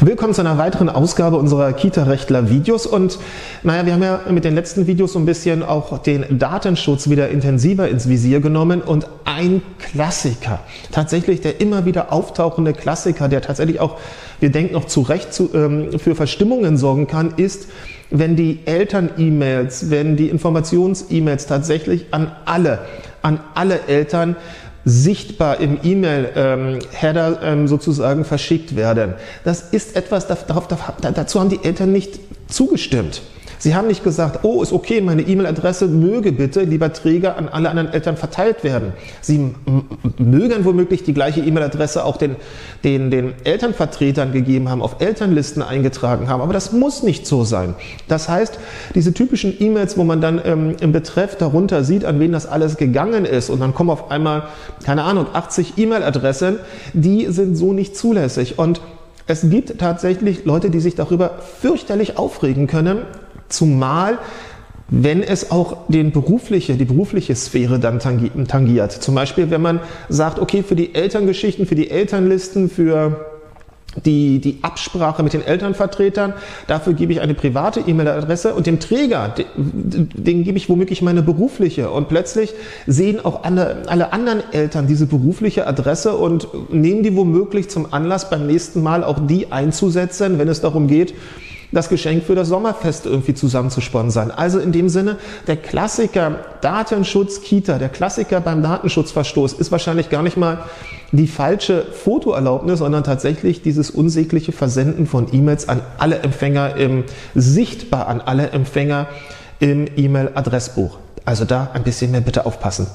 Willkommen zu einer weiteren Ausgabe unserer Kita-Rechtler-Videos. Und naja, wir haben ja mit den letzten Videos so ein bisschen auch den Datenschutz wieder intensiver ins Visier genommen. Und ein Klassiker, tatsächlich der immer wieder auftauchende Klassiker, der tatsächlich auch, wir denken noch zu Recht zu, ähm, für Verstimmungen sorgen kann, ist, wenn die Eltern-E-Mails, wenn die Informations-E-Mails tatsächlich an alle, an alle Eltern sichtbar im E-Mail-Header ähm, sozusagen verschickt werden. Das ist etwas, darauf, dazu haben die Eltern nicht zugestimmt. Sie haben nicht gesagt, oh, ist okay, meine E-Mail-Adresse möge bitte, lieber Träger, an alle anderen Eltern verteilt werden. Sie mögen womöglich die gleiche E-Mail-Adresse auch den, den, den Elternvertretern gegeben haben, auf Elternlisten eingetragen haben, aber das muss nicht so sein. Das heißt, diese typischen E-Mails, wo man dann ähm, im Betreff darunter sieht, an wen das alles gegangen ist und dann kommen auf einmal, keine Ahnung, 80 E-Mail-Adressen, die sind so nicht zulässig und es gibt tatsächlich Leute, die sich darüber fürchterlich aufregen können, Zumal wenn es auch den berufliche, die berufliche Sphäre dann tangiert. Zum Beispiel, wenn man sagt, okay, für die Elterngeschichten, für die Elternlisten, für die, die Absprache mit den Elternvertretern, dafür gebe ich eine private E-Mail-Adresse und dem Träger, den, den, gebe ich womöglich meine berufliche. Und plötzlich sehen auch alle, alle anderen Eltern diese berufliche Adresse und nehmen die womöglich zum Anlass, beim nächsten Mal auch die einzusetzen, wenn es darum geht, das Geschenk für das Sommerfest irgendwie zusammenzusponsern. Also in dem Sinne, der Klassiker Datenschutz Kita, der Klassiker beim Datenschutzverstoß ist wahrscheinlich gar nicht mal die falsche Fotoerlaubnis, sondern tatsächlich dieses unsägliche Versenden von E-Mails an alle Empfänger im, sichtbar an alle Empfänger im E-Mail-Adressbuch. Also da ein bisschen mehr bitte aufpassen.